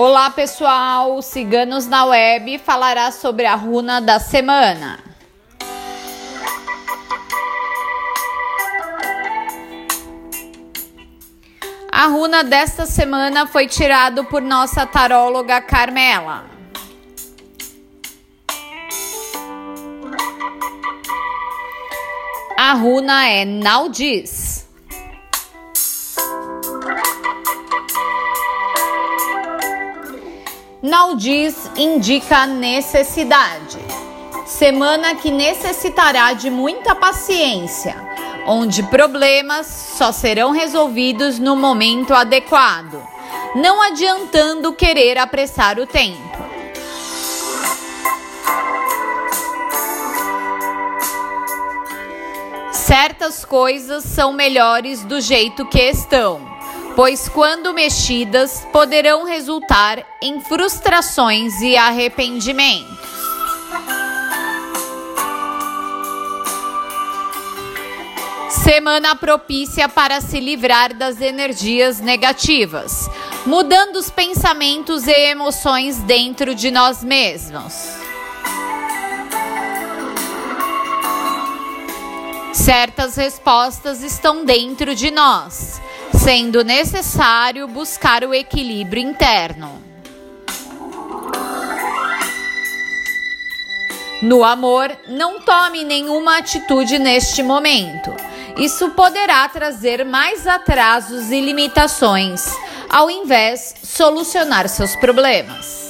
Olá pessoal, Ciganos na Web falará sobre a runa da semana. A runa desta semana foi tirado por nossa taróloga Carmela. A runa é Naldis. Naldis indica necessidade. Semana que necessitará de muita paciência, onde problemas só serão resolvidos no momento adequado, não adiantando querer apressar o tempo. Certas coisas são melhores do jeito que estão pois, quando mexidas, poderão resultar em frustrações e arrependimentos. Semana propícia para se livrar das energias negativas, mudando os pensamentos e emoções dentro de nós mesmos. Certas respostas estão dentro de nós sendo necessário buscar o equilíbrio interno. No amor, não tome nenhuma atitude neste momento. Isso poderá trazer mais atrasos e limitações, ao invés de solucionar seus problemas.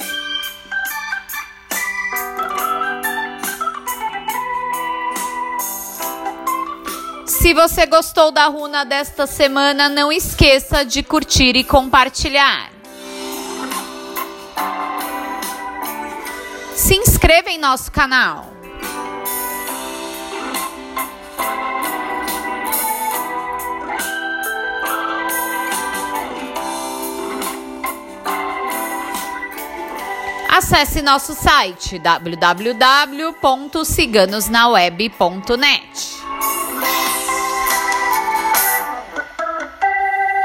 Se você gostou da runa desta semana, não esqueça de curtir e compartilhar. Se inscreva em nosso canal. Acesse nosso site www.ciganosnaweb.net.